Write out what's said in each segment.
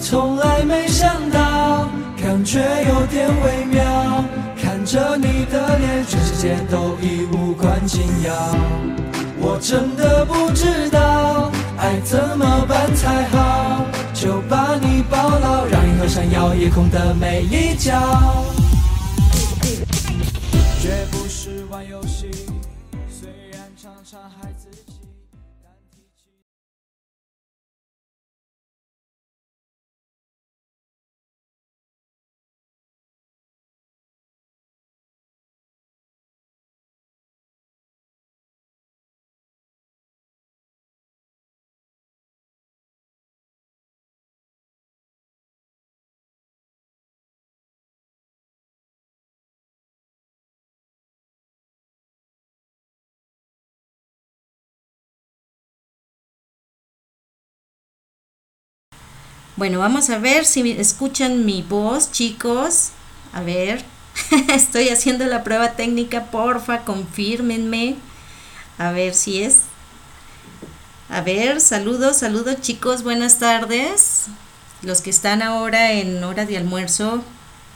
从来没想到，感觉有点微妙。看着你的脸，全世界都已无关紧要。我真的不知道爱怎么办才好，就把你抱牢，让银河闪耀夜空的每一角。绝不是玩游戏，虽然常常还 Bueno, vamos a ver si escuchan mi voz, chicos. A ver, estoy haciendo la prueba técnica, porfa, confírmenme. A ver si es. A ver, saludos, saludos chicos, buenas tardes. Los que están ahora en hora de almuerzo,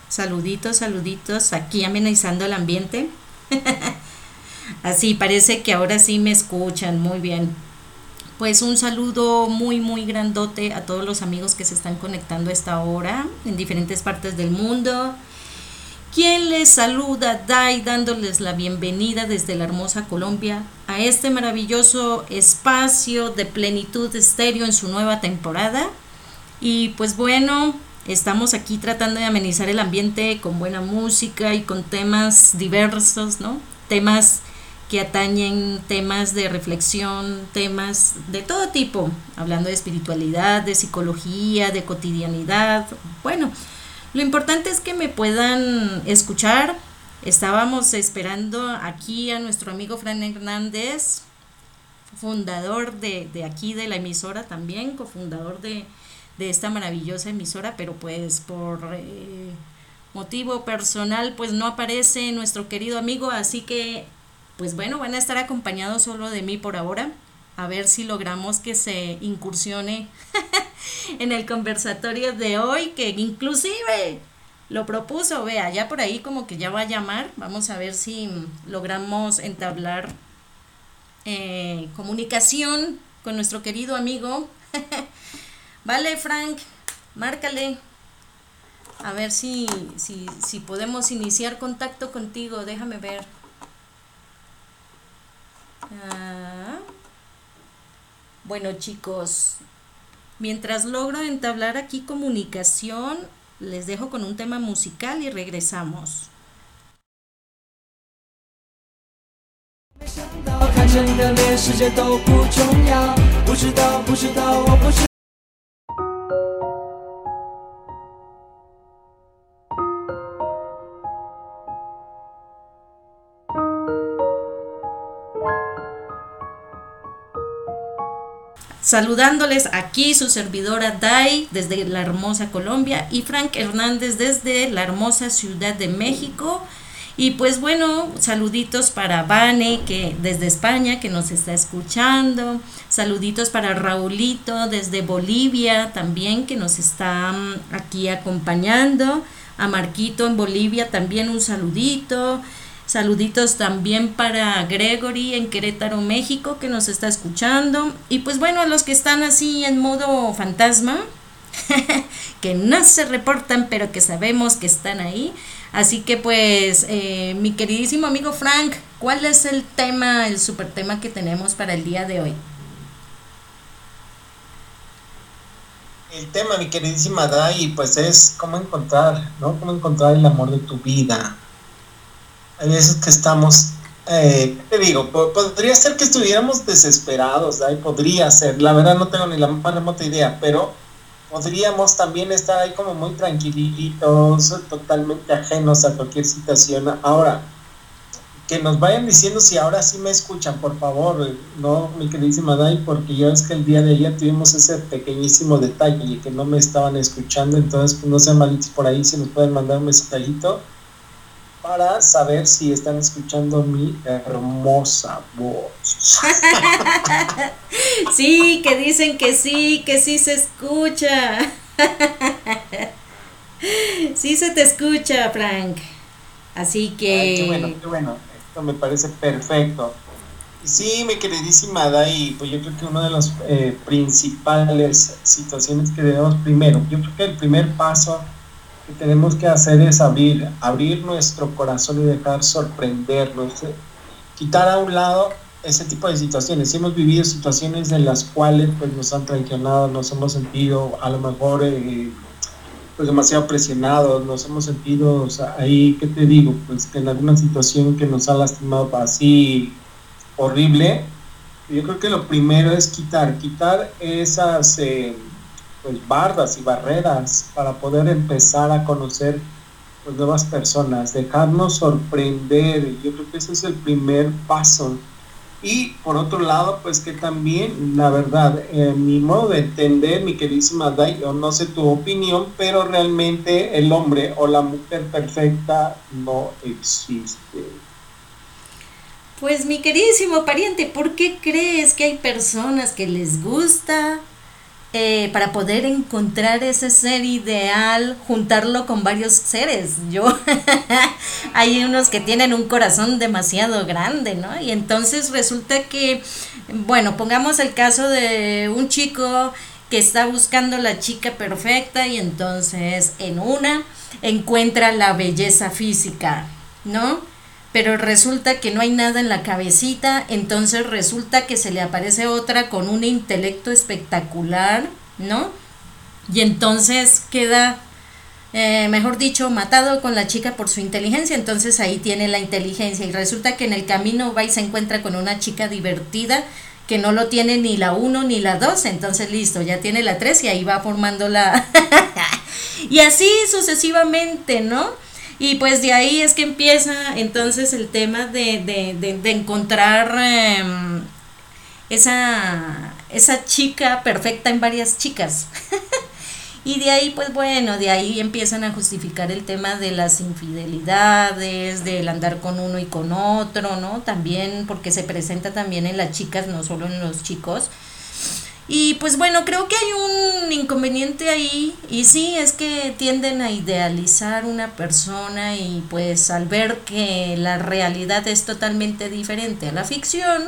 saluditos, saluditos, aquí amenizando el ambiente. Así, parece que ahora sí me escuchan, muy bien. Pues un saludo muy, muy grandote a todos los amigos que se están conectando a esta hora en diferentes partes del mundo. Quien les saluda, Dai, dándoles la bienvenida desde la hermosa Colombia a este maravilloso espacio de plenitud estéreo en su nueva temporada. Y pues bueno, estamos aquí tratando de amenizar el ambiente con buena música y con temas diversos, ¿no? Temas que atañen temas de reflexión, temas de todo tipo, hablando de espiritualidad, de psicología, de cotidianidad. Bueno, lo importante es que me puedan escuchar. Estábamos esperando aquí a nuestro amigo Fran Hernández, fundador de, de aquí de la emisora también, cofundador de, de esta maravillosa emisora, pero pues por eh, motivo personal pues no aparece nuestro querido amigo, así que pues bueno, van a estar acompañados solo de mí por ahora. A ver si logramos que se incursione en el conversatorio de hoy, que inclusive lo propuso, vea, ya por ahí como que ya va a llamar. Vamos a ver si logramos entablar eh, comunicación con nuestro querido amigo. vale, Frank, márcale. A ver si, si, si podemos iniciar contacto contigo. Déjame ver. Ah. Bueno chicos, mientras logro entablar aquí comunicación, les dejo con un tema musical y regresamos. Saludándoles aquí su servidora Dai desde la hermosa Colombia y Frank Hernández desde la hermosa Ciudad de México. Y pues bueno, saluditos para Vane que desde España que nos está escuchando. Saluditos para Raulito desde Bolivia también que nos está mm, aquí acompañando. A Marquito en Bolivia también un saludito. Saluditos también para Gregory en Querétaro, México, que nos está escuchando. Y pues bueno, a los que están así en modo fantasma, que no se reportan, pero que sabemos que están ahí. Así que pues, eh, mi queridísimo amigo Frank, ¿cuál es el tema, el super tema que tenemos para el día de hoy? El tema, mi queridísima Dai, pues es cómo encontrar, ¿no? Cómo encontrar el amor de tu vida. Hay veces que estamos, eh, te digo, po- podría ser que estuviéramos desesperados, podría ser, la verdad no tengo ni la más remota idea, pero podríamos también estar ahí como muy tranquilitos, totalmente ajenos a cualquier situación. Ahora, que nos vayan diciendo si ahora sí me escuchan, por favor, no, mi queridísima Dai, porque ya es que el día de ayer tuvimos ese pequeñísimo detalle y que no me estaban escuchando, entonces pues, no sean malitos por ahí, si nos pueden mandar un mensajito para saber si están escuchando mi hermosa voz. Sí, que dicen que sí, que sí se escucha. sí se te escucha, Frank. Así que... qué bueno, qué bueno. Esto me parece perfecto. Sí, mi queridísima Dai, pues yo creo que una de las eh, principales situaciones que debemos primero, yo creo que el primer paso que tenemos que hacer es abrir, abrir nuestro corazón y dejar sorprendernos, eh, quitar a un lado ese tipo de situaciones. Hemos vivido situaciones en las cuales pues nos han traicionado, nos hemos sentido a lo mejor eh, pues demasiado presionados, nos hemos sentido ahí, ¿qué te digo? Pues que en alguna situación que nos ha lastimado así horrible, yo creo que lo primero es quitar, quitar esas eh, pues, bardas y barreras para poder empezar a conocer pues, nuevas personas, dejarnos sorprender, yo creo que ese es el primer paso. Y por otro lado, pues que también, la verdad, mi modo de entender, mi queridísima Day, yo no sé tu opinión, pero realmente el hombre o la mujer perfecta no existe. Pues mi queridísimo pariente, ¿por qué crees que hay personas que les gusta eh, para poder encontrar ese ser ideal, juntarlo con varios seres? Yo, hay unos que tienen un corazón demasiado grande, ¿no? Y entonces resulta que, bueno, pongamos el caso de un chico que está buscando la chica perfecta y entonces en una encuentra la belleza física, ¿no? Pero resulta que no hay nada en la cabecita, entonces resulta que se le aparece otra con un intelecto espectacular, ¿no? Y entonces queda, eh, mejor dicho, matado con la chica por su inteligencia, entonces ahí tiene la inteligencia y resulta que en el camino va y se encuentra con una chica divertida que no lo tiene ni la 1 ni la 2, entonces listo, ya tiene la 3 y ahí va formando la... y así sucesivamente, ¿no? Y pues de ahí es que empieza entonces el tema de, de, de, encontrar em, esa, esa chica perfecta en varias chicas. y de ahí, pues bueno, de ahí empiezan a justificar el tema de las infidelidades, del andar con uno y con otro, ¿no? También porque se presenta también en las chicas, no solo en los chicos. Y pues bueno, creo que hay un inconveniente ahí y sí, es que tienden a idealizar una persona y pues al ver que la realidad es totalmente diferente a la ficción,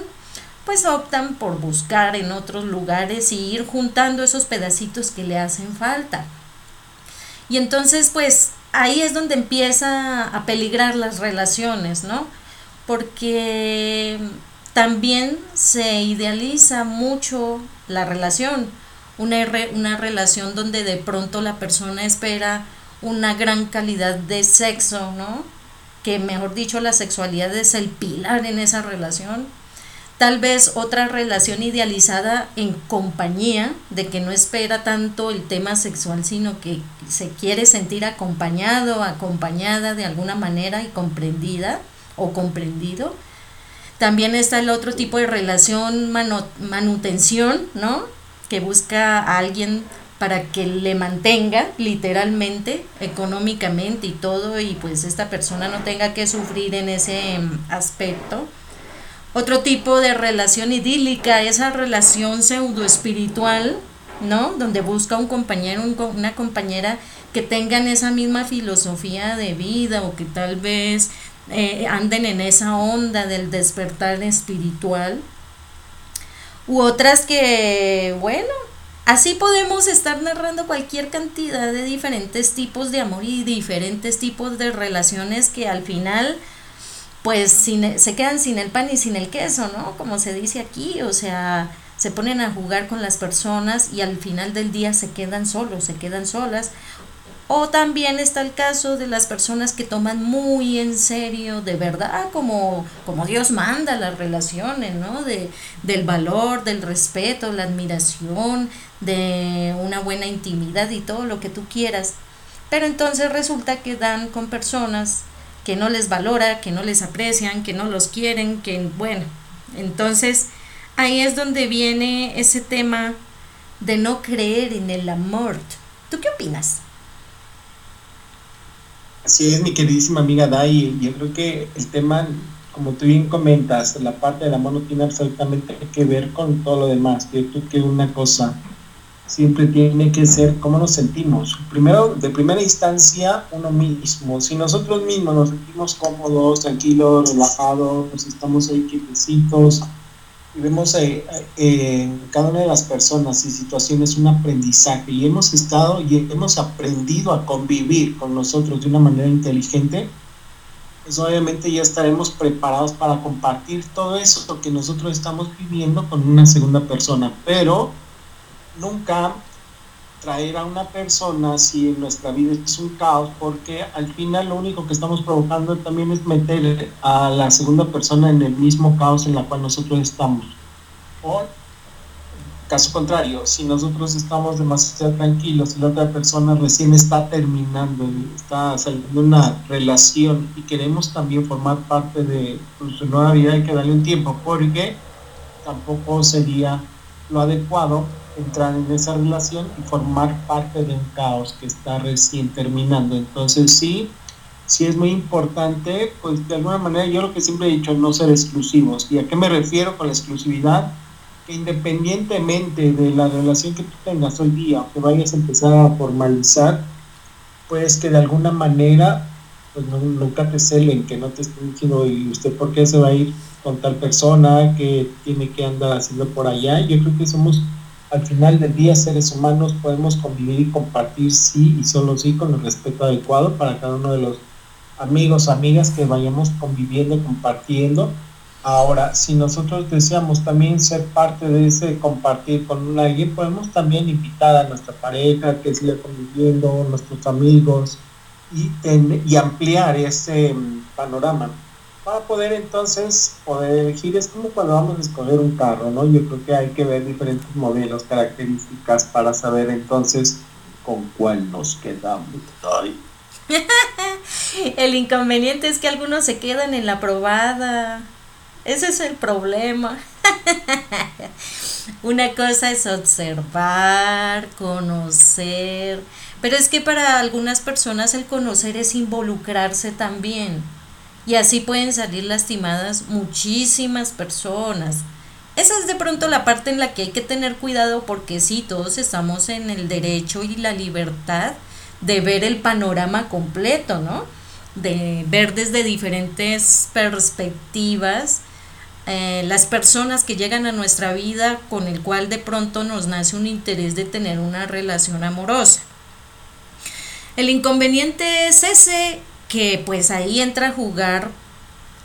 pues optan por buscar en otros lugares y ir juntando esos pedacitos que le hacen falta. Y entonces pues ahí es donde empieza a peligrar las relaciones, ¿no? Porque también se idealiza mucho la relación, una, una relación donde de pronto la persona espera una gran calidad de sexo, ¿no? Que mejor dicho, la sexualidad es el pilar en esa relación. Tal vez otra relación idealizada en compañía, de que no espera tanto el tema sexual, sino que se quiere sentir acompañado, acompañada de alguna manera y comprendida o comprendido también está el otro tipo de relación manutención, ¿no? Que busca a alguien para que le mantenga literalmente, económicamente y todo, y pues esta persona no tenga que sufrir en ese em, aspecto. Otro tipo de relación idílica, esa relación pseudo espiritual, ¿no? Donde busca un compañero, una compañera que tengan esa misma filosofía de vida o que tal vez eh, anden en esa onda del despertar espiritual. U otras que, bueno, así podemos estar narrando cualquier cantidad de diferentes tipos de amor y diferentes tipos de relaciones que al final pues se quedan sin el pan y sin el queso, ¿no? Como se dice aquí, o sea, se ponen a jugar con las personas y al final del día se quedan solos, se quedan solas o también está el caso de las personas que toman muy en serio, de verdad, como, como Dios manda las relaciones, ¿no? De, del valor, del respeto, la admiración, de una buena intimidad y todo lo que tú quieras. Pero entonces resulta que dan con personas que no les valora, que no les aprecian, que no los quieren, que bueno, entonces ahí es donde viene ese tema de no creer en el amor. ¿Tú qué opinas? Así es, mi queridísima amiga Dai. Yo creo que el tema, como tú bien comentas, la parte del amor no tiene absolutamente que ver con todo lo demás. Yo creo que una cosa siempre tiene que ser cómo nos sentimos. Primero, de primera instancia, uno mismo. Si nosotros mismos nos sentimos cómodos, tranquilos, relajados, estamos ahí quietecitos y vemos eh, eh, en cada una de las personas y situaciones un aprendizaje y hemos estado y hemos aprendido a convivir con nosotros de una manera inteligente, pues obviamente ya estaremos preparados para compartir todo eso que nosotros estamos viviendo con una segunda persona. Pero nunca traer a una persona si en nuestra vida es un caos, porque al final lo único que estamos provocando también es meter a la segunda persona en el mismo caos en la cual nosotros estamos. O caso contrario, si nosotros estamos demasiado tranquilos y la otra persona recién está terminando, está saliendo una relación y queremos también formar parte de pues, su nueva vida, hay que darle un tiempo, porque tampoco sería lo adecuado entrar en esa relación y formar parte de un caos que está recién terminando. Entonces sí, sí es muy importante, pues de alguna manera yo lo que siempre he dicho, no ser exclusivos. ¿Y a qué me refiero con la exclusividad? Que independientemente de la relación que tú tengas hoy día o que vayas a empezar a formalizar, pues que de alguna manera pues nunca te celen, que no te estén diciendo, ¿y usted por qué se va a ir con tal persona que tiene que andar haciendo por allá? Yo creo que somos al final del día seres humanos podemos convivir y compartir sí y solo sí con el respeto adecuado para cada uno de los amigos, amigas que vayamos conviviendo, compartiendo. Ahora, si nosotros deseamos también ser parte de ese compartir con alguien, podemos también invitar a nuestra pareja que siga conviviendo, nuestros amigos y, y ampliar ese mm, panorama para poder entonces poder elegir. Es como cuando vamos a escoger un carro, ¿no? Yo creo que hay que ver diferentes modelos, características para saber entonces con cuál nos quedamos. el inconveniente es que algunos se quedan en la probada. Ese es el problema. Una cosa es observar, conocer, pero es que para algunas personas el conocer es involucrarse también y así pueden salir lastimadas muchísimas personas. Esa es de pronto la parte en la que hay que tener cuidado porque sí, todos estamos en el derecho y la libertad de ver el panorama completo, ¿no? De ver desde diferentes perspectivas eh, las personas que llegan a nuestra vida con el cual de pronto nos nace un interés de tener una relación amorosa. El inconveniente es ese que pues ahí entra a jugar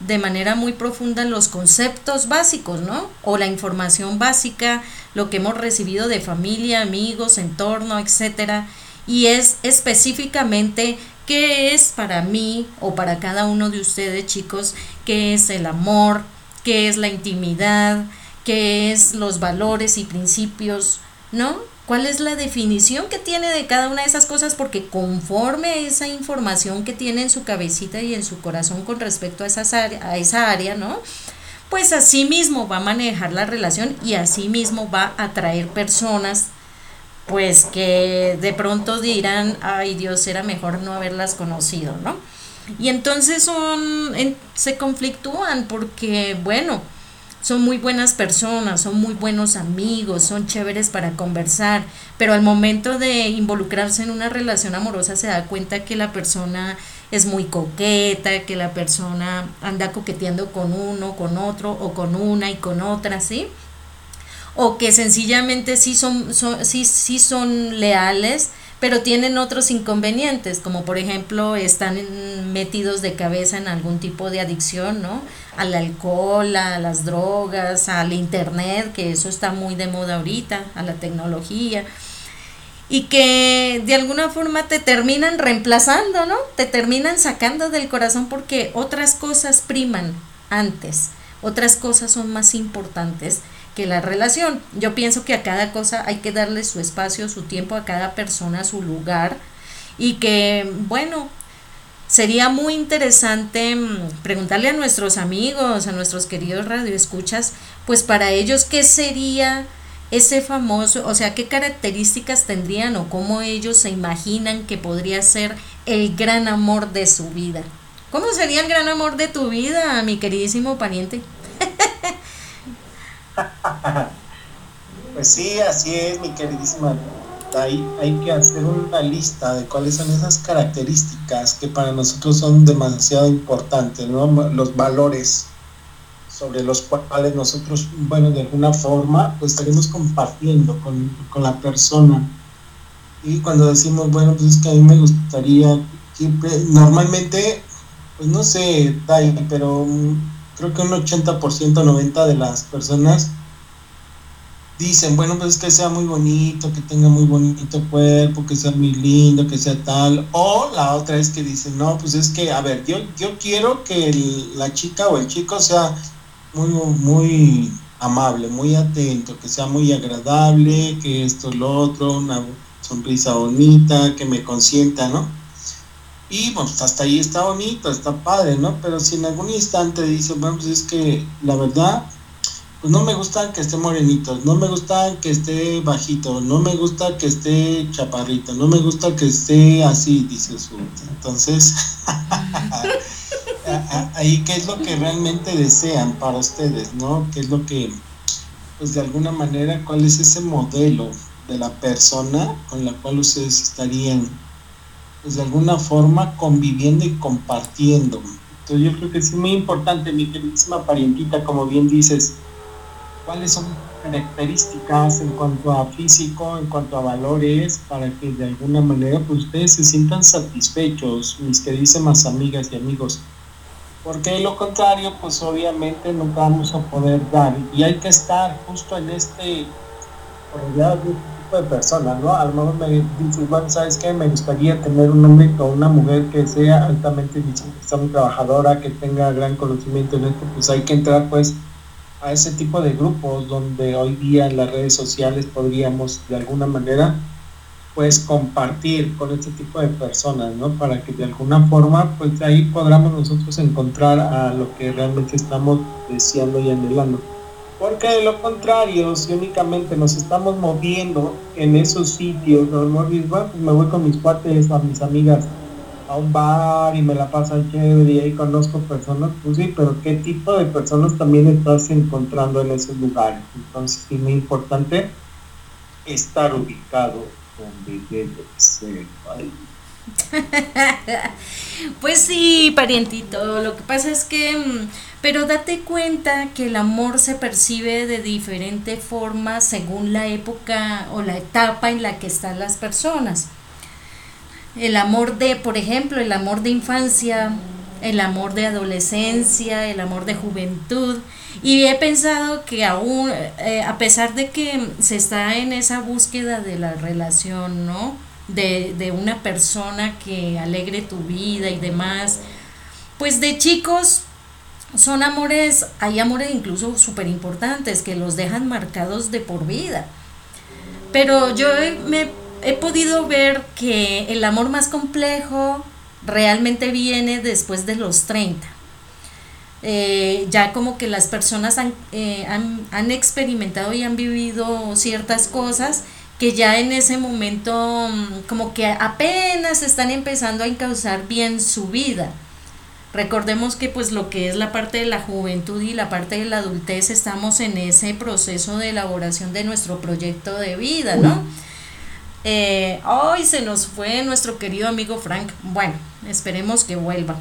de manera muy profunda los conceptos básicos, ¿no? O la información básica, lo que hemos recibido de familia, amigos, entorno, etcétera, y es específicamente qué es para mí o para cada uno de ustedes, chicos, qué es el amor, qué es la intimidad, qué es los valores y principios, ¿no? Cuál es la definición que tiene de cada una de esas cosas, porque conforme a esa información que tiene en su cabecita y en su corazón con respecto a, esas a esa área, ¿no? Pues así mismo va a manejar la relación y así mismo va a atraer personas, pues que de pronto dirán, ay Dios, era mejor no haberlas conocido, ¿no? Y entonces se conflictúan porque, bueno, son muy buenas personas, son muy buenos amigos, son chéveres para conversar, pero al momento de involucrarse en una relación amorosa se da cuenta que la persona es muy coqueta, que la persona anda coqueteando con uno, con otro, o con una y con otra, ¿sí? O que sencillamente sí son, son, sí, sí son leales, pero tienen otros inconvenientes, como por ejemplo están metidos de cabeza en algún tipo de adicción, ¿no? Al alcohol, a las drogas, al internet, que eso está muy de moda ahorita, a la tecnología, y que de alguna forma te terminan reemplazando, ¿no? Te terminan sacando del corazón porque otras cosas priman antes, otras cosas son más importantes que la relación. Yo pienso que a cada cosa hay que darle su espacio, su tiempo, a cada persona su lugar y que, bueno, sería muy interesante mm, preguntarle a nuestros amigos, a nuestros queridos radioescuchas, pues para ellos, ¿qué sería ese famoso, o sea, qué características tendrían o cómo ellos se imaginan que podría ser el gran amor de su vida? ¿Cómo sería el gran amor de tu vida, mi queridísimo pariente? Pues sí, así es, mi queridísima. Hay, hay que hacer una lista de cuáles son esas características que para nosotros son demasiado importantes, ¿no? Los valores sobre los cuales nosotros, bueno, de alguna forma, pues estaremos compartiendo con, con la persona. Y cuando decimos, bueno, pues es que a mí me gustaría, normalmente, pues no sé, pero creo que un 80%, 90% de las personas dicen, bueno, pues es que sea muy bonito, que tenga muy bonito cuerpo, que sea muy lindo, que sea tal. O la otra es que dicen, no, pues es que, a ver, yo, yo quiero que la chica o el chico sea muy, muy amable, muy atento, que sea muy agradable, que esto, lo otro, una sonrisa bonita, que me consienta, ¿no? Y pues hasta ahí está bonito, está padre, ¿no? Pero si en algún instante dice, bueno, pues es que la verdad pues no me gusta que esté morenito, no me gusta que esté bajito, no me gusta que esté chaparrito, no me gusta que esté así, dice su. Entonces, ahí qué es lo que realmente desean para ustedes, ¿no? ¿Qué es lo que, pues de alguna manera, cuál es ese modelo de la persona con la cual ustedes estarían, pues de alguna forma conviviendo y compartiendo? Entonces yo creo que es muy importante, mi queridísima parientita, como bien dices, cuáles son características en cuanto a físico, en cuanto a valores, para que de alguna manera pues, ustedes se sientan satisfechos, mis queridísimas amigas y amigos. Porque lo contrario, pues obviamente nunca vamos a poder dar. Y hay que estar justo en este, rodeado de este tipo de personas, ¿no? A lo mejor me dices, bueno, ¿sabes qué? Me gustaría tener un hombre o una mujer que sea altamente muy trabajadora, que tenga gran conocimiento en esto, pues hay que entrar pues a ese tipo de grupos donde hoy día en las redes sociales podríamos de alguna manera pues compartir con este tipo de personas, ¿no? Para que de alguna forma pues ahí podamos nosotros encontrar a lo que realmente estamos deseando y anhelando. Porque de lo contrario, si únicamente nos estamos moviendo en esos sitios, ¿no? pues me voy con mis cuates, a mis amigas, a un bar y me la pasan chévere y conozco personas, pues sí, pero ¿qué tipo de personas también estás encontrando en esos lugares? Entonces es muy importante estar ubicado donde debe ser. pues sí, parientito, lo que pasa es que, mm, pero date cuenta que el amor se percibe de diferente forma según la época o la etapa en la que están las personas el amor de, por ejemplo, el amor de infancia, el amor de adolescencia, el amor de juventud. Y he pensado que aún, eh, a pesar de que se está en esa búsqueda de la relación, ¿no? De, de una persona que alegre tu vida y demás, pues de chicos son amores, hay amores incluso súper importantes que los dejan marcados de por vida. Pero yo me he podido ver que el amor más complejo realmente viene después de los 30. Eh, ya como que las personas eh, han, han, experimentado y han vivido ciertas cosas que ya en ese momento mm, como que apenas están empezando a encauzar bien su vida. Recordemos que pues lo que es la parte de la juventud y la parte de la adultez estamos en ese proceso de elaboración de nuestro proyecto de vida, ¿no? Eh, hoy se nos fue nuestro querido amigo Frank. Bueno, esperemos que vuelva.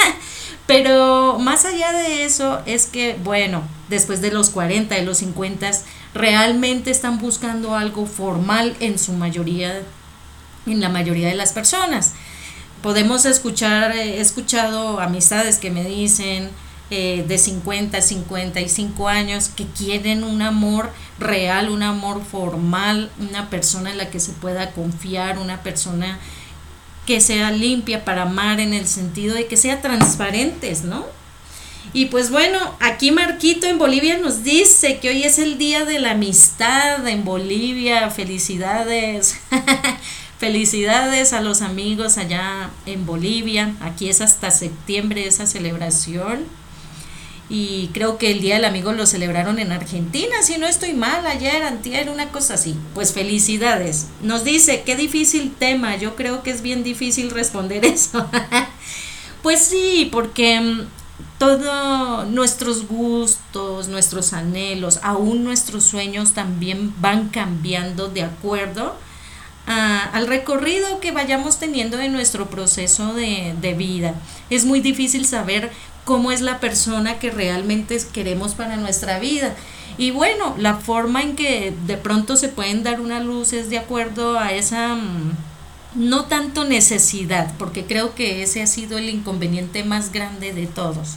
Pero más allá de eso es que, bueno, después de los 40 y los 50, realmente están buscando algo formal en su mayoría, en la mayoría de las personas. Podemos escuchar, he escuchado amistades que me dicen, eh, de 50, 55 años que quieren un amor real, un amor formal, una persona en la que se pueda confiar, una persona que sea limpia para amar en el sentido de que sea transparentes, ¿no? Y pues bueno, aquí Marquito en Bolivia nos dice que hoy es el día de la amistad en Bolivia. Felicidades. Felicidades a los amigos allá en Bolivia. Aquí es hasta septiembre esa celebración y creo que el Día del Amigo lo celebraron en Argentina, si no estoy mal, ayer, antier, una cosa así. Pues felicidades. Nos dice, qué difícil tema, yo creo que es bien difícil responder eso. pues sí, porque mm, todos nuestros gustos, nuestros anhelos, aún nuestros sueños también van cambiando de acuerdo al recorrido que vayamos teniendo en nuestro proceso de, de vida. Es muy difícil saber cómo es la persona que realmente queremos para nuestra vida. Y bueno, la forma en que de pronto se pueden dar una luz es de acuerdo a esa mm, no tanto necesidad, porque creo que ese ha sido el inconveniente más grande de todos.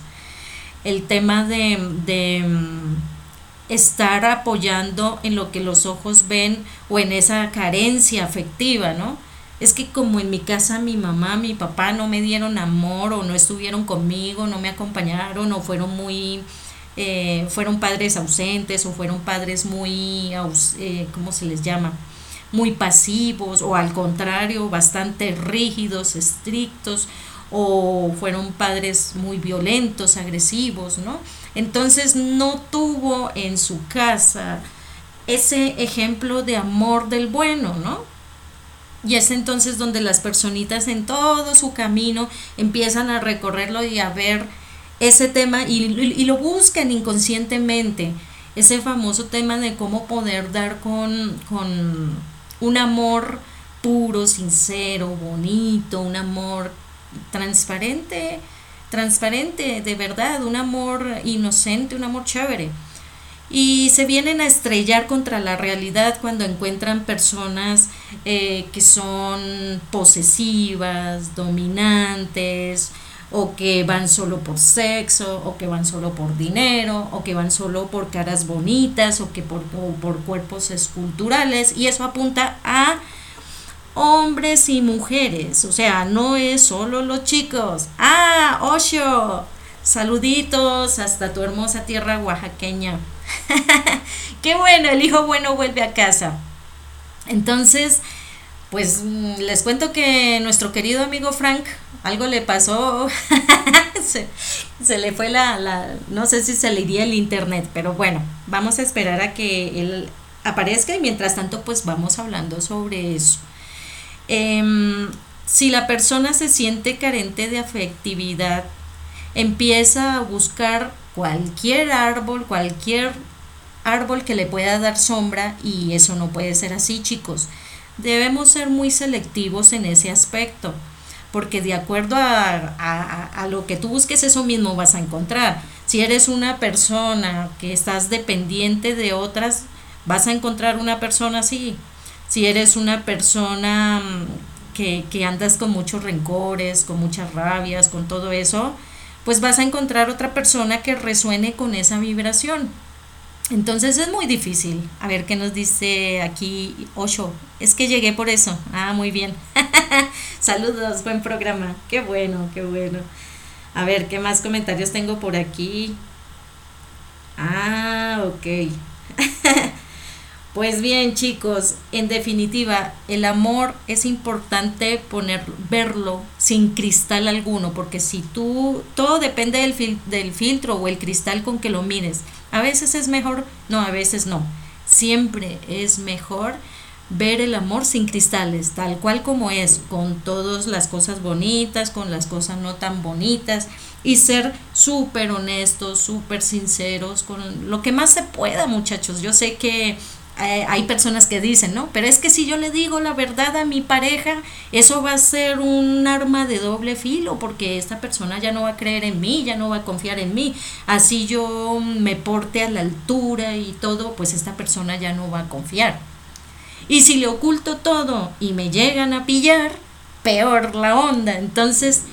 El tema de, de mm, estar apoyando en lo que los ojos ven o en esa carencia afectiva, ¿no? Es que como en mi casa mi mamá, mi papá no me dieron amor o no estuvieron conmigo, no me acompañaron o fueron muy, eh, fueron padres ausentes o fueron padres muy, eh, ¿cómo se les llama? Muy pasivos o al contrario, bastante rígidos, estrictos o fueron padres muy violentos, agresivos, ¿no? Entonces no tuvo en su casa ese ejemplo de amor del bueno, ¿no? Y es entonces donde las personitas en todo su camino empiezan a recorrerlo y a ver ese tema y, lo buscan inconscientemente, ese famoso tema de cómo poder dar con, con un amor puro, sincero, bonito, un amor transparente, transparente, de verdad, un amor inocente, un amor chévere. Y se vienen a estrellar contra la realidad cuando encuentran personas eh, que son posesivas, dominantes, o que van solo por sexo, o que van solo por dinero, o que van solo por caras bonitas, o que por, por cuerpos esculturales. Y eso apunta a hombres y mujeres, o sea, no es solo los chicos. Ah, Osho, saluditos hasta tu hermosa tierra oaxaqueña. Qué bueno, el hijo bueno vuelve a casa. Entonces, pues mm, les cuento que nuestro querido amigo Frank, algo le pasó, se, le fue la, la, no sé si se le iría el internet, pero bueno, vamos a esperar a que él aparezca y mientras tanto pues vamos hablando sobre eso. Em, si la persona se siente carente de afectividad, empieza a buscar cualquier árbol, cualquier árbol que le pueda dar sombra y eso no puede ser así chicos. Debemos ser muy selectivos en ese aspecto porque de acuerdo a, a, lo que tú busques eso mismo vas a encontrar. Si eres una persona que estás dependiente de otras, vas a encontrar una persona así si eres una persona mm, que, que andas con muchos rencores, con muchas rabias, con todo eso, pues vas a encontrar otra persona que resuene con esa vibración. Entonces es muy difícil. A ver qué nos dice aquí Osho. Es que llegué por eso. Ah, muy bien. Saludos, buen programa. Qué bueno, qué bueno. A ver, ¿qué más comentarios tengo por aquí? Ah, ok. Pues bien, chicos, en definitiva, el amor es importante poner, verlo sin cristal alguno, porque si tú, todo depende del, del filtro o el cristal con que lo mires. A veces es mejor, no, a veces no. Siempre es mejor ver el amor sin cristales, tal cual como es, con todas las cosas bonitas, con las cosas no tan bonitas, y ser súper honestos, súper sinceros, con lo que más se pueda, muchachos. Yo sé que eh, hay personas que dicen, ¿no? Pero es que si yo le digo la verdad a mi pareja, eso va a ser un arma de doble filo, porque esta persona ya no va a creer en mí, ya no va a confiar en mí. Así yo me porte a la altura y todo, pues esta persona ya no va a confiar. Y si le oculto todo y me llegan a pillar, peor la onda. Entonces,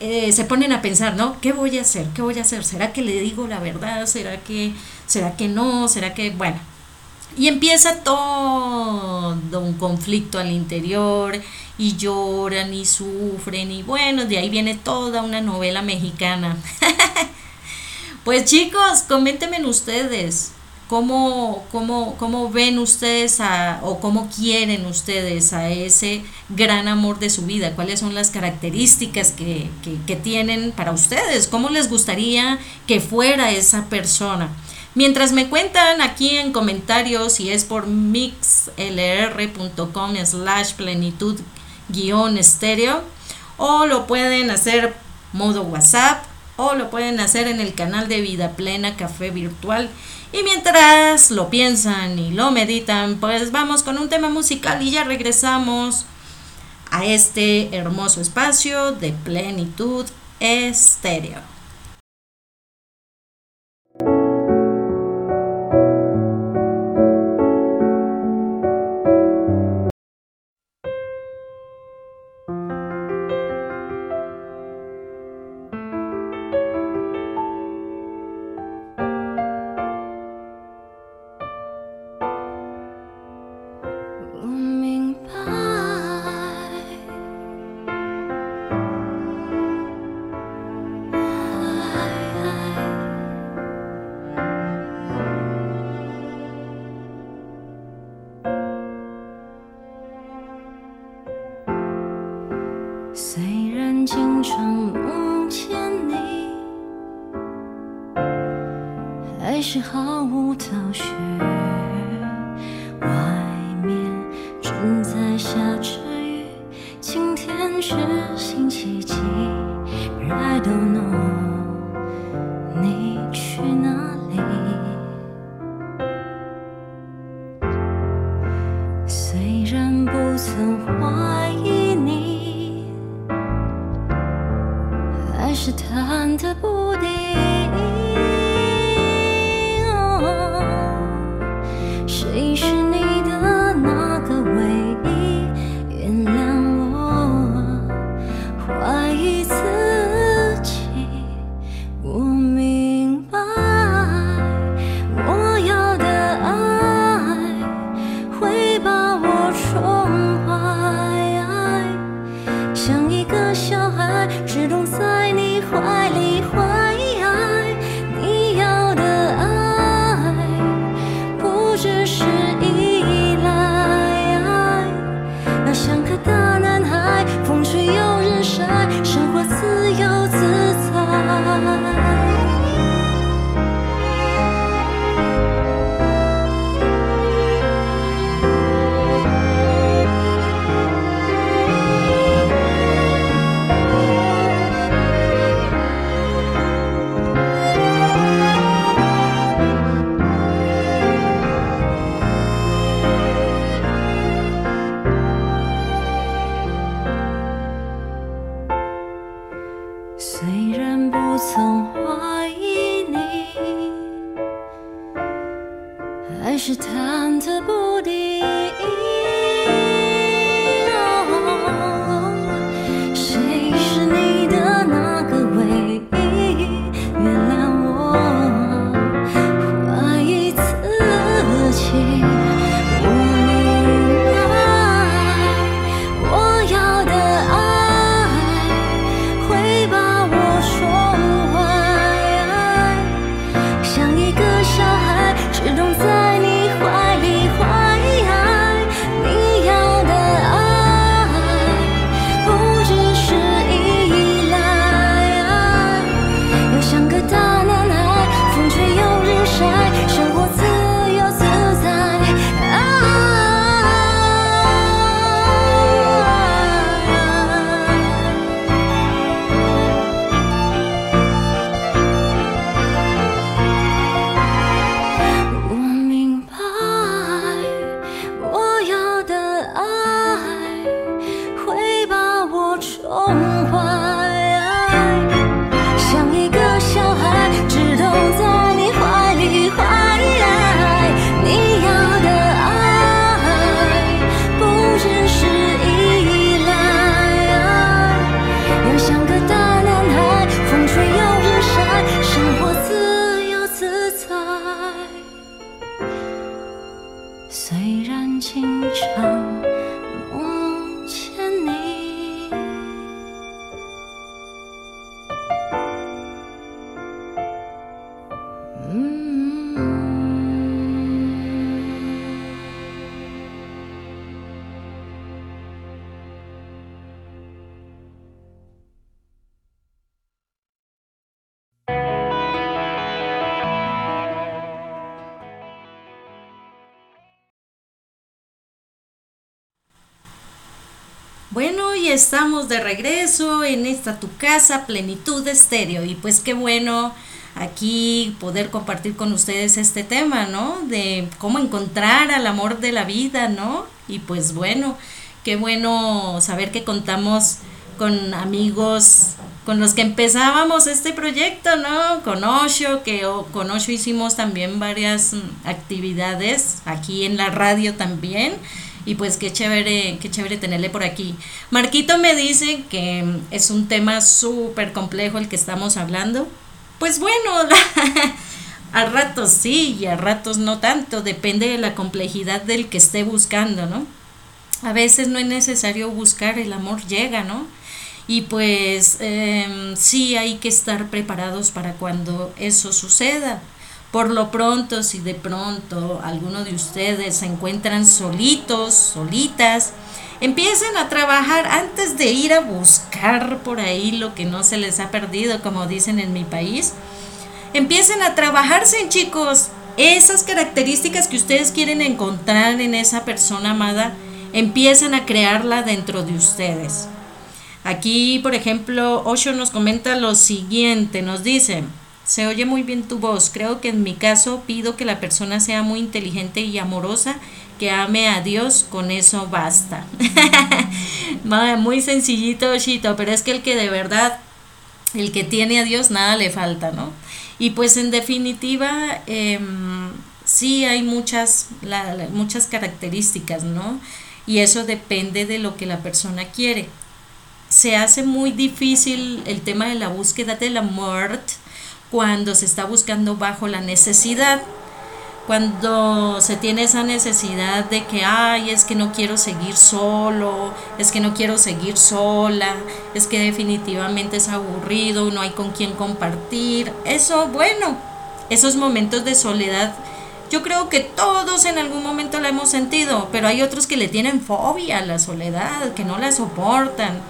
eh, se ponen a pensar, ¿no? ¿Qué voy a hacer? ¿Qué voy a hacer? ¿Será que le digo la verdad? ¿Será que, será que no? ¿Será que, bueno, y empieza todo un conflicto al interior y lloran y sufren y bueno, de ahí viene toda una novela mexicana. pues chicos, coméntenme ustedes cómo, cómo, cómo ven ustedes a, o cómo quieren ustedes a ese gran amor de su vida, cuáles son las características que, que, que tienen para ustedes, cómo les gustaría que fuera esa persona. Mientras me cuentan aquí en comentarios si es por mixlr.com slash plenitud guion estéreo o lo pueden hacer modo WhatsApp o lo pueden hacer en el canal de Vida Plena Café Virtual. Y mientras lo piensan y lo meditan, pues vamos con un tema musical y ya regresamos a este hermoso espacio de plenitud estéreo. 常梦见你还是毫无头绪。Estamos de regreso en esta tu casa, plenitud de estéreo. Y pues qué bueno aquí poder compartir con ustedes este tema, ¿no? De cómo encontrar al amor de la vida, ¿no? Y pues bueno, qué bueno saber que contamos con amigos con los que empezábamos este proyecto, ¿no? Con Osho, que con Osho hicimos también varias actividades aquí en la radio también. Y pues qué chévere, qué chévere tenerle por aquí. Marquito me dice que es un tema súper complejo el que estamos hablando. Pues bueno, a ratos sí y a ratos no tanto, depende de la complejidad del que esté buscando, ¿no? A veces no es necesario buscar, el amor llega, ¿no? Y pues eh, sí hay que estar preparados para cuando eso suceda. Por lo pronto, si de pronto alguno de ustedes se encuentran solitos, solitas, empiecen a trabajar antes de ir a buscar por ahí lo que no se les ha perdido, como dicen en mi país. Empiecen a trabajarse, chicos. Esas características que ustedes quieren encontrar en esa persona amada, empiezan a crearla dentro de ustedes. Aquí, por ejemplo, Osho nos comenta lo siguiente, nos dice, se oye muy bien tu voz, creo que en mi caso pido que la persona sea muy inteligente y amorosa, que ame a Dios, con eso basta. muy sencillito, Oshito, pero es que el que de verdad, el que tiene a Dios, nada le falta, ¿no? Y pues en definitiva, em, sí hay muchas, muchas características, ¿no? Y eso depende de lo que la persona quiere se hace muy difícil el tema de la búsqueda de la muerte cuando se está buscando bajo la necesidad. Cuando se tiene esa necesidad de que, ay, es que no quiero seguir solo, es que no quiero seguir sola, es que definitivamente es aburrido, no hay con quién compartir. Eso, bueno, esos momentos de soledad, yo creo que todos en algún momento la hemos sentido, pero hay otros que le tienen fobia a la soledad, que no la soportan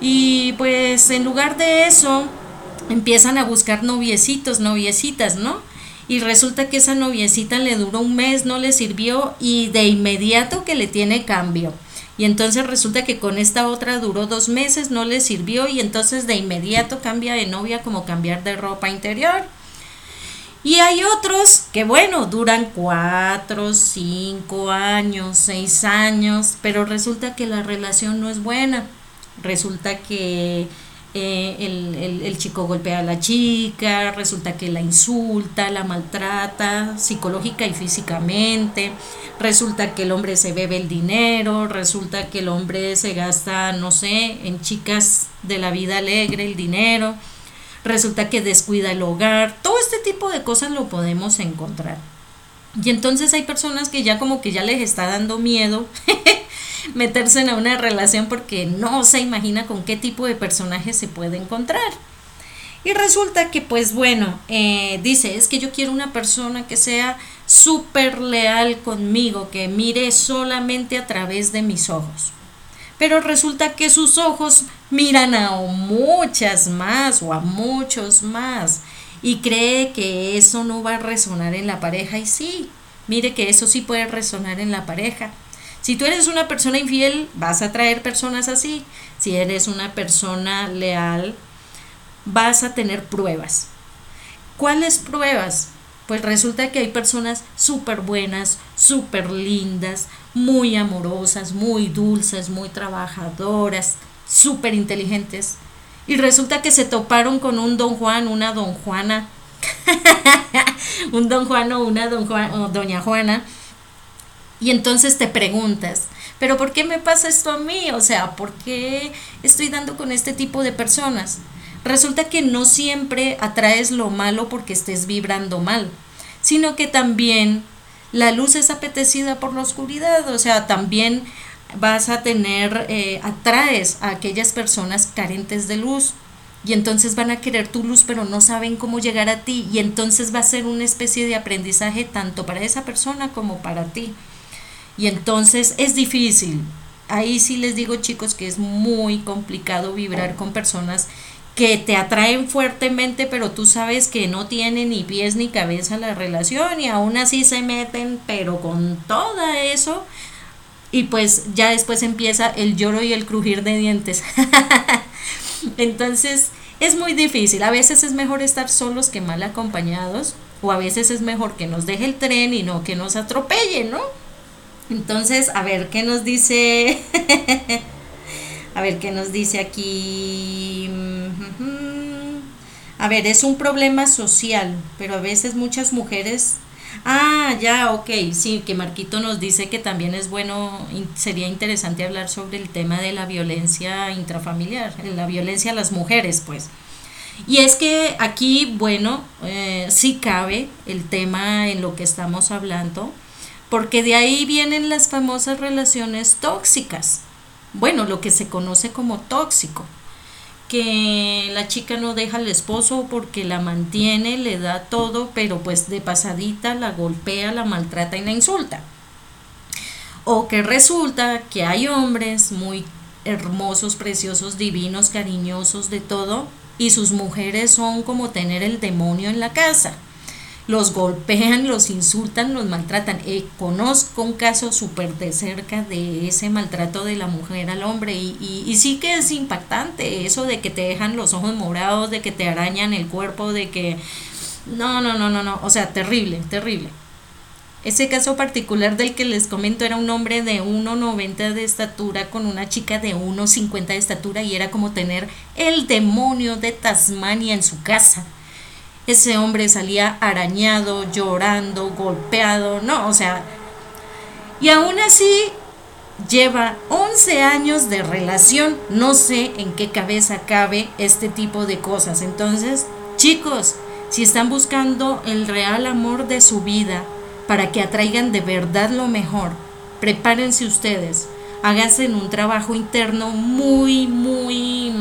y pues en lugar de eso, empiezan a buscar noviecitos, noviecitas, ¿no? Y resulta que esa noviecita le duró un mes, no le sirvió y de inmediato que le tiene cambio. Y entonces resulta que con esta otra duró dos meses, no le sirvió y entonces de inmediato cambia de novia como cambiar de ropa interior. Y hay otros que, bueno, duran cuatro, cinco años, seis años, pero resulta que la relación no es buena resulta que eh, el, el, chico golpea a la chica, resulta que la insulta, la maltrata psicológica y físicamente, resulta que el hombre se bebe el dinero, resulta que el hombre se gasta, no sé, en chicas de la vida alegre el dinero, resulta que descuida el hogar, todo este tipo de cosas lo podemos encontrar. Y entonces hay personas que ya como que ya les está dando miedo meterse en una relación porque no se imagina con qué tipo de personaje se puede encontrar. Y resulta que, pues bueno, eh, dice, es que yo quiero una persona que sea súper leal conmigo, que mire solamente a través de mis ojos. Pero resulta que sus ojos miran a muchas más o a muchos más y cree que eso no va a resonar en la pareja y sí, mire que eso sí puede resonar en la pareja. Si tú eres una persona infiel, vas a traer personas así. Si eres una persona leal, vas a tener pruebas. ¿Cuáles pruebas? Pues resulta que hay personas súper buenas, súper lindas, muy amorosas, muy dulces, muy trabajadoras, súper inteligentes. Y resulta que se toparon con un don Juan, una don Juana, un don Juan o una don o doña Juana, y entonces te preguntas, pero ¿por qué me pasa esto a mí? O sea, ¿por qué estoy dando con este tipo de personas? Resulta que no siempre atraes lo malo porque estés vibrando mal, sino que también la luz es apetecida por la oscuridad, o sea, también vas a tener, eh, atraes a aquellas personas carentes de luz y entonces van a querer tu luz pero no saben cómo llegar a ti y entonces va a ser una especie de aprendizaje tanto para esa persona como para ti. Y entonces es difícil. Ahí sí les digo chicos que es muy complicado vibrar con personas que te atraen fuertemente, pero tú sabes que no tienen ni pies ni cabeza la relación y aún así se meten, pero con todo eso, y pues ya después empieza el lloro y el crujir de dientes. Entonces es muy difícil, a veces es mejor estar solos que mal acompañados o a veces es mejor que nos deje el tren y no que nos atropelle, ¿no? Entonces, a ver, ¿qué nos dice? a ver, ¿qué nos dice aquí? A ver, es un problema social, pero a veces muchas mujeres Ah, ya, ok, sí, que Marquito nos dice que también es bueno, sería interesante hablar sobre el tema de la violencia intrafamiliar, la violencia a las mujeres, pues. Y es que aquí, bueno, eh, sí cabe el tema en lo que estamos hablando, porque de ahí vienen las famosas relaciones tóxicas. Bueno, lo que se conoce como tóxico que la chica no deja al esposo porque la mantiene, le da todo, pero pues de pasadita la golpea, la maltrata y la insulta. O que resulta que hay hombres muy hermosos, preciosos, divinos, cariñosos, de todo, y sus mujeres son como tener el demonio en la casa los golpean, los insultan, los maltratan. Eh, conozco un caso súper de cerca de ese maltrato de la mujer al hombre y, y, sí que es impactante eso de que te dejan los ojos morados, de que te arañan el cuerpo, de que... No, no, no, no, no, o sea, terrible, terrible. Ese caso particular del que les comento era un hombre de 1,90 de estatura con una chica de 1,50 de estatura y era como tener el demonio de Tasmania en su casa ese hombre salía arañado, llorando, golpeado, no, o sea, y aún así lleva 11 años de relación, no sé en qué cabeza cabe este tipo de cosas. Entonces, chicos, si están buscando el real amor de su vida para que atraigan de verdad lo mejor, prepárense ustedes, háganse un trabajo interno muy, muy,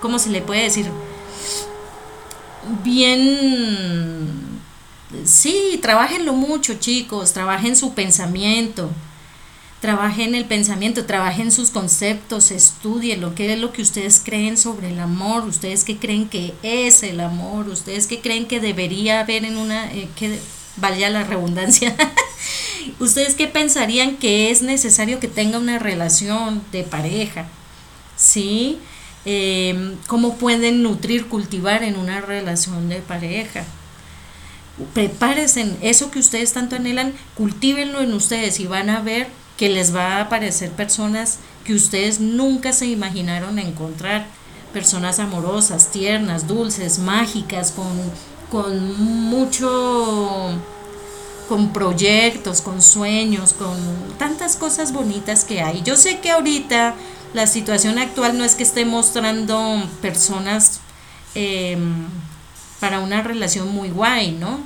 ¿cómo se le puede decir? Bien, sí, trabajenlo mucho chicos, trabajen su pensamiento, trabajen el pensamiento, trabajen sus conceptos, estudien lo que es lo que ustedes creen sobre el amor, ustedes que creen que es el amor, ustedes que creen que debería haber en una, eh, que vaya la redundancia, ustedes que pensarían que es necesario que tenga una relación de pareja, ¿sí? Eh, cómo pueden nutrir, cultivar en una relación de pareja. Prepárense, eso que ustedes tanto anhelan, cultívenlo en ustedes y van a ver que les va a aparecer personas que ustedes nunca se imaginaron encontrar. Personas amorosas, tiernas, dulces, mágicas, con, con mucho con proyectos, con sueños, con tantas cosas bonitas que hay. Yo sé que ahorita la situación actual no es que esté mostrando personas em, para una relación muy guay, ¿no?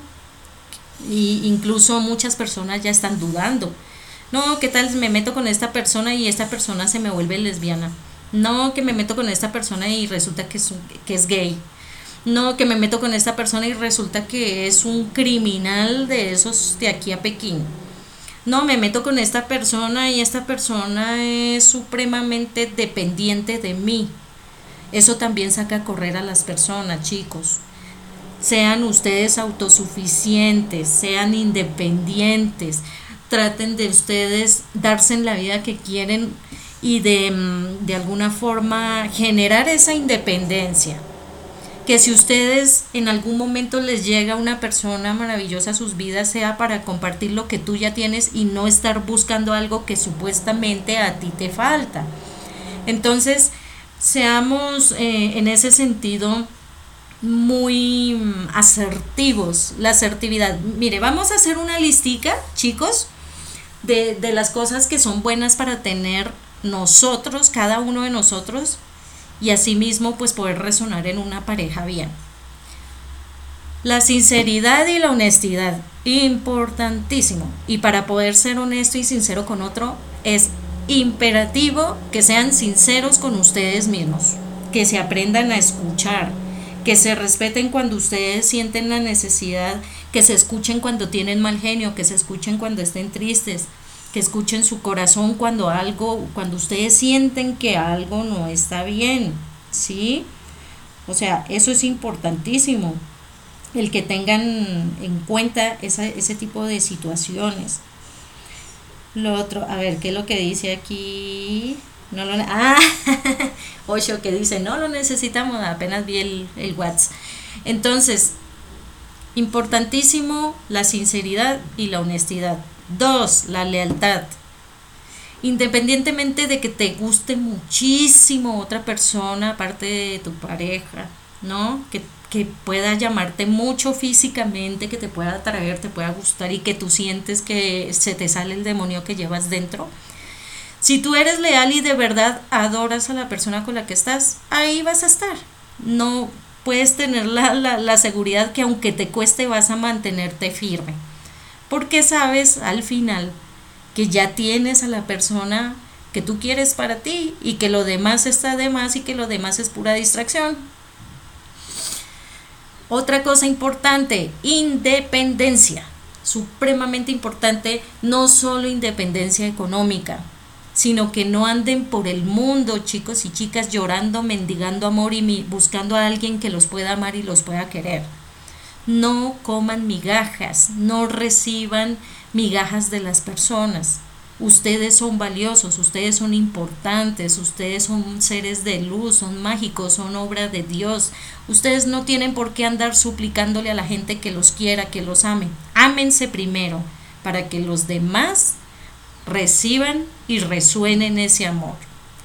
Y incluso muchas personas ya están dudando. No, ¿qué tal me meto con esta persona y esta persona se me vuelve lesbiana? No, que me meto con esta persona y resulta que es, que es gay. No, que me meto con esta persona y resulta que es un criminal de esos de aquí a Pekín no, me meto con esta persona y esta persona es supremamente dependiente de mí. Eso también saca a correr a las personas, chicos. Sean ustedes autosuficientes, sean independientes, traten de ustedes darse en la vida que quieren y de, mm, de alguna forma generar esa independencia que si ustedes en algún momento les llega una persona maravillosa a sus vidas, sea para compartir lo que tú ya tienes y no estar buscando algo que supuestamente a ti te falta. Entonces, seamos eh, en ese sentido muy asertivos, la asertividad. Mire, vamos a hacer una listica, chicos, de, de las cosas que son buenas para tener nosotros, cada uno de nosotros, y asimismo pues poder resonar en una pareja bien. La sinceridad y la honestidad, importantísimo. Y para poder ser honesto y sincero con otro, es imperativo que sean sinceros con ustedes mismos, que se aprendan a escuchar, que se respeten cuando ustedes sienten la necesidad, que se escuchen cuando tienen mal genio, que se escuchen cuando estén tristes, escuchen su corazón cuando algo, cuando ustedes sienten que algo no está bien, ¿sí? O sea, eso es importantísimo, el que tengan en cuenta ese tipo de situaciones. lo otro, a ver, ¿qué es lo que dice aquí? No lo, ah, Ocho que dice, no lo necesitamos, apenas vi el, el WhatsApp. Entonces, importantísimo la sinceridad y la honestidad. Dos, la lealtad. Independientemente de que te guste muchísimo otra persona, aparte de tu pareja, ¿no? Que, que pueda llamarte mucho físicamente, que te pueda atraer, te pueda gustar y que tú sientes que se te sale el demonio que llevas dentro si tú eres leal y de verdad adoras a la persona con la que estás, ahí vas a estar. No puedes tener la, la, seguridad que aunque te cueste vas a mantenerte firme. Porque sabes al final que ya tienes a la persona que tú quieres para ti y que lo demás está de más y que lo demás es pura distracción. Otra cosa importante, independencia. Supremamente importante, no solo independencia económica, sino que no anden por el mundo, chicos y chicas, llorando, mendigando amor y buscando a alguien que los pueda amar y los pueda querer. No coman migajas, no reciban migajas de las personas. Ustedes son valiosos, ustedes son importantes, ustedes son seres de luz, son mágicos, son obra de Dios. Ustedes no tienen por qué andar suplicándole a la gente que los quiera, que los ame. Ámense primero para que los demás reciban y resuenen ese amor.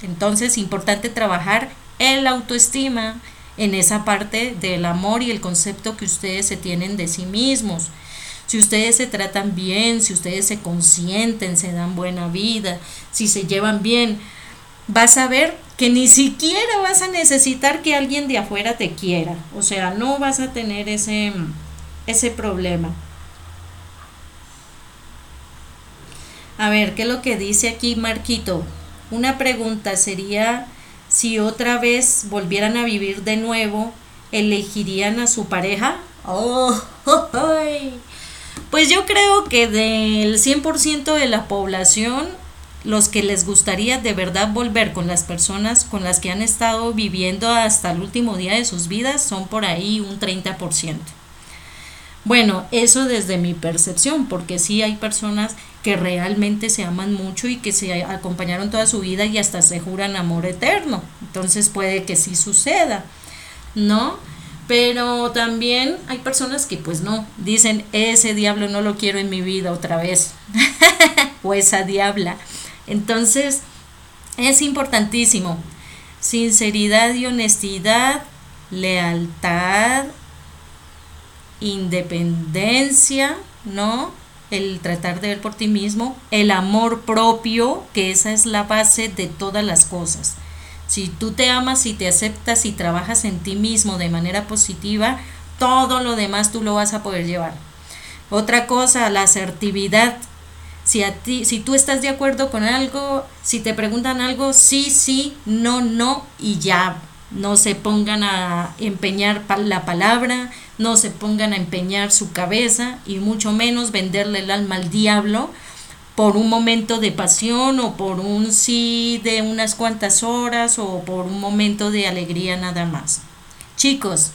Entonces, importante trabajar en la autoestima, en esa parte del amor y el concepto que ustedes se tienen de sí mismos. Si ustedes se tratan bien, si ustedes se consienten, se dan buena vida, si se llevan bien, vas a ver que ni siquiera vas a necesitar que alguien de afuera te quiera. O sea, no vas a tener ese, ese problema. A ver, ¿qué es lo que dice aquí Marquito? Una pregunta sería si otra vez volvieran a vivir de nuevo, ¿elegirían a su pareja? Oh, pues yo creo que del 100% de la población, los que les gustaría de verdad volver con las personas con las que han estado viviendo hasta el último día de sus vidas son por ahí un 30%. Bueno, eso desde mi percepción, porque sí hay personas que realmente se aman mucho y que se acompañaron toda su vida y hasta se juran amor eterno. Entonces puede que sí suceda, ¿no? Pero también hay personas que pues no, dicen, ese diablo no lo quiero en mi vida otra vez, o esa diabla. Entonces, es importantísimo. Sinceridad y honestidad, lealtad, independencia, ¿no? El tratar de ver por ti mismo, el amor propio, que esa es la base de todas las cosas. Si tú te amas y te aceptas y trabajas en ti mismo de manera positiva, todo lo demás tú lo vas a poder llevar. Otra cosa, la asertividad. Si, a ti, si tú estás de acuerdo con algo, si te preguntan algo, sí, sí, no, no y ya. No se pongan a empeñar la palabra, no se pongan a empeñar su cabeza y mucho menos venderle el alma al diablo por un momento de pasión o por un sí de unas cuantas horas o por un momento de alegría nada más. Chicos,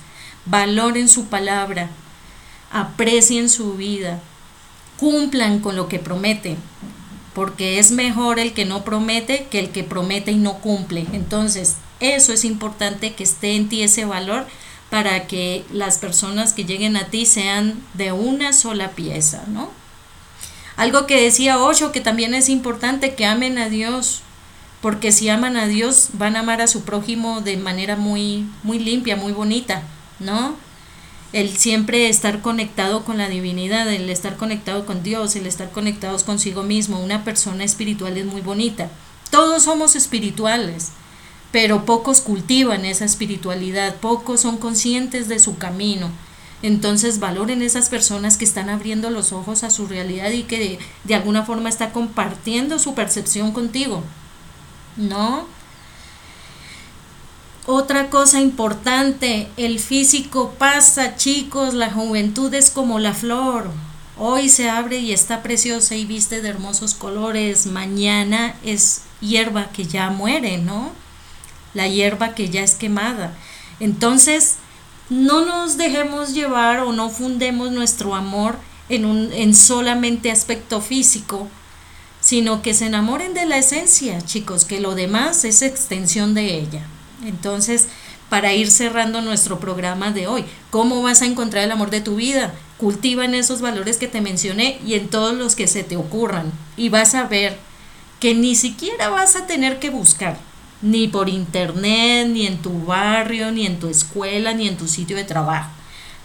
valoren su palabra, aprecien su vida, cumplan con lo que prometen, porque es mejor el que no promete que el que promete y no cumple. Entonces, eso es importante que esté en ti ese valor para que las personas que lleguen a ti sean de una sola pieza, ¿no? Algo que decía Ocho, que también es importante, que amen a Dios, porque si aman a Dios van a amar a su prójimo de manera muy, muy limpia, muy bonita, ¿no? El siempre estar conectado con la divinidad, el estar conectado con Dios, el estar conectados consigo mismo, una persona espiritual es muy bonita. Todos somos espirituales, pero pocos cultivan esa espiritualidad, pocos son conscientes de su camino. Entonces valoren esas personas que están abriendo los ojos a su realidad y que de, alguna forma está compartiendo su percepción contigo. ¿No? Otra cosa importante, el físico pasa, chicos, la juventud es como la flor. Hoy se abre y está preciosa y viste de hermosos colores, mañana es hierba que ya muere, ¿no? La hierba que ya es quemada. Entonces, no nos dejemos llevar o no fundemos nuestro amor en, un, en solamente aspecto físico, sino que se enamoren de la esencia, chicos, que lo demás es extensión de ella. Entonces, para ir cerrando nuestro programa de hoy, ¿cómo vas a encontrar el amor de tu vida? Cultiva en esos valores que te mencioné y en todos los que se te ocurran. Y vas a ver que ni siquiera vas a tener que buscar, ni por internet, ni en tu barrio, ni en tu escuela, ni en tu sitio de trabajo.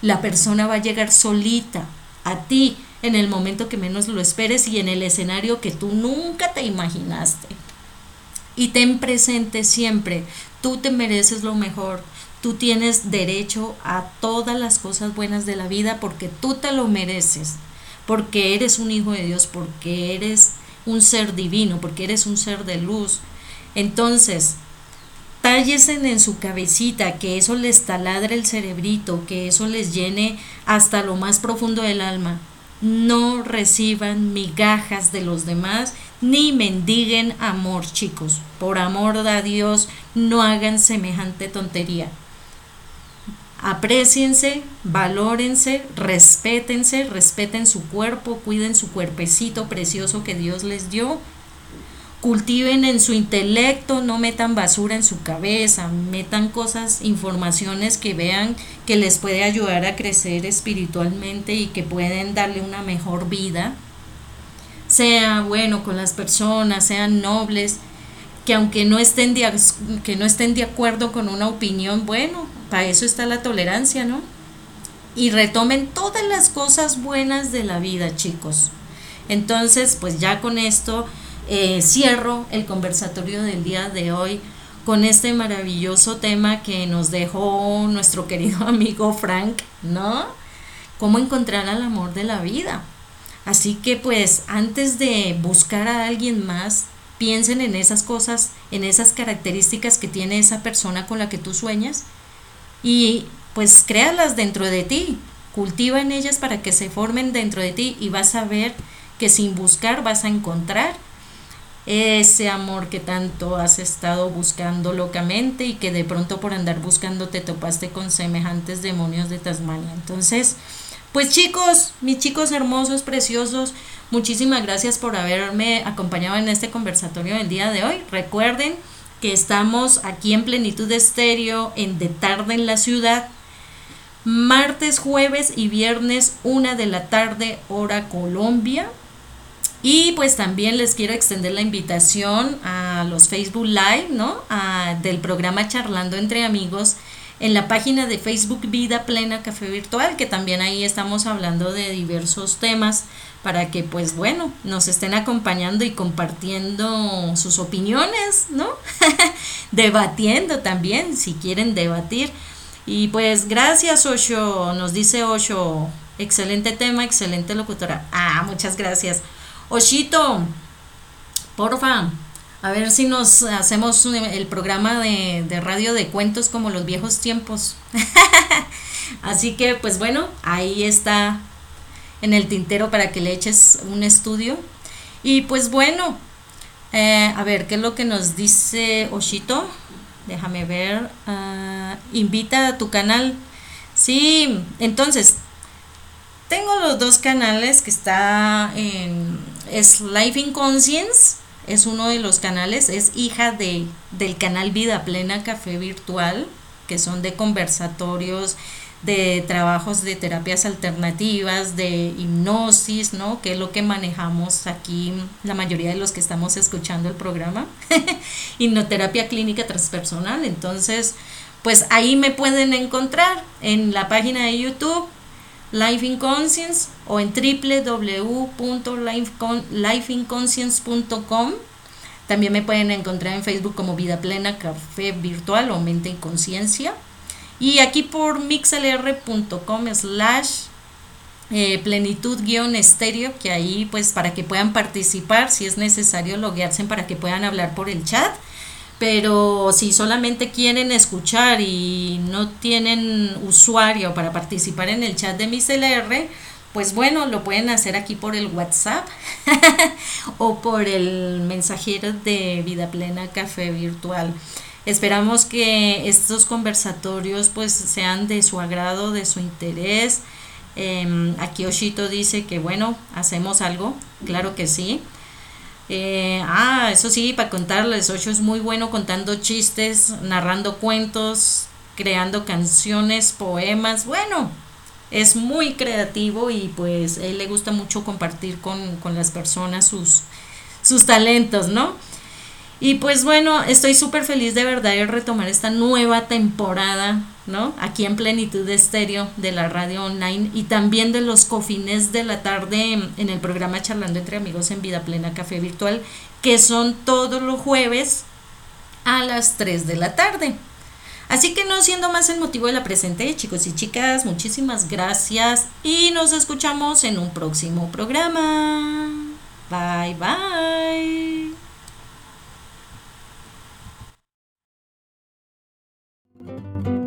La persona va a llegar solita a ti en el momento que menos lo esperes y en el escenario que tú nunca te imaginaste. Y ten presente siempre, tú te mereces lo mejor, tú tienes derecho a todas las cosas buenas de la vida porque tú te lo mereces, porque eres un hijo de Dios, porque eres un ser divino, porque eres un ser de luz. Entonces, tállesen en su cabecita, que eso les taladre el cerebrito, que eso les llene hasta lo más profundo del alma. No reciban migajas de los demás ni mendiguen amor, chicos. Por amor a Dios, no hagan semejante tontería. Apreciense, valórense, respétense, respeten su cuerpo, cuiden su cuerpecito precioso que Dios les dio cultiven en su intelecto, no metan basura en su cabeza, metan cosas, informaciones que vean que les puede ayudar a crecer espiritualmente y que pueden darle una mejor vida. Sea bueno con las personas, sean nobles, que aunque no estén de, que no estén de acuerdo con una opinión, bueno, para eso está la tolerancia, ¿no? Y retomen todas las cosas buenas de la vida, chicos. Entonces, pues ya con esto eh, cierro el conversatorio del día de hoy con este maravilloso tema que nos dejó nuestro querido amigo Frank, ¿no? Cómo encontrar al amor de la vida. Así que pues antes de buscar a alguien más, piensen en esas cosas, en esas características que tiene esa persona con la que tú sueñas y pues créalas dentro de ti, cultiva en ellas para que se formen dentro de ti y vas a ver que sin buscar vas a encontrar ese amor que tanto has estado buscando locamente y que de pronto por andar buscando te topaste con semejantes demonios de Tasmania. Entonces, pues chicos, mis chicos hermosos, preciosos, muchísimas gracias por haberme acompañado en este conversatorio del día de hoy. Recuerden que estamos aquí en Plenitud de Estéreo, en De Tarde en la Ciudad, martes, jueves y viernes, una de la tarde, hora Colombia. Y pues también les quiero extender la invitación a los Facebook Live, ¿no? del programa Charlando entre Amigos en la página de Facebook Vida Plena Café Virtual, que también ahí estamos hablando de diversos temas para que pues bueno, nos estén acompañando y compartiendo sus opiniones, ¿no? Debatiendo también, si quieren debatir. Y pues gracias Osho, nos dice Osho, excelente tema, excelente locutora. Ah, muchas gracias. Oshito, porfa, a ver si nos hacemos el programa de, radio de cuentos como los viejos tiempos. Así que, pues bueno, ahí está en el tintero para que le eches un estudio. Y pues bueno, eh, a ver, ¿qué es lo que nos dice Oshito? Déjame ver. Ah, invita a tu canal. Sí, entonces, tengo los dos canales que está en es Life in Conscience, es uno de los canales, es hija de, del canal Vida Plena Café Virtual, que son de conversatorios, de trabajos de terapias alternativas, de hipnosis, ¿no? Que es lo que manejamos aquí la mayoría de los que estamos escuchando el programa. Hipnoterapia clínica transpersonal. Entonces, pues ahí me pueden encontrar en la página de YouTube Life in Conscience o en www.lifeinconscience.com. También me pueden encontrar en Facebook como Vida Plena Café Virtual o Mente en Conciencia. Y aquí por mixlr.com slash eh, plenitud-estéreo, que ahí pues para que puedan participar, si es necesario loguearse para que puedan hablar por el chat pero si solamente quieren escuchar y no tienen usuario para participar en el chat de mi CLR, pues bueno, lo pueden hacer aquí por el WhatsApp o por el mensajero de Vida Plena Café Virtual. Esperamos que estos conversatorios pues sean de su agrado, de su interés. Eh, aquí Oshito dice que bueno, hacemos algo, claro que sí. Eh, ah, eso sí, para contarles, Ocho es muy bueno contando chistes, narrando cuentos, creando canciones, poemas, bueno, es muy creativo y pues a él le gusta mucho compartir con, con las personas sus, sus talentos, ¿no? Y pues bueno, estoy súper feliz de verdad de retomar esta nueva temporada, ¿no? Aquí en Plenitud de Estéreo de la radio online y también de los cofines de la tarde en, el programa Charlando entre Amigos en Vida Plena Café Virtual, que son todos los jueves a las 3 de la tarde. Así que no siendo más el motivo de la presente, chicos y chicas, muchísimas gracias y nos escuchamos en un próximo programa. Bye bye. Thank you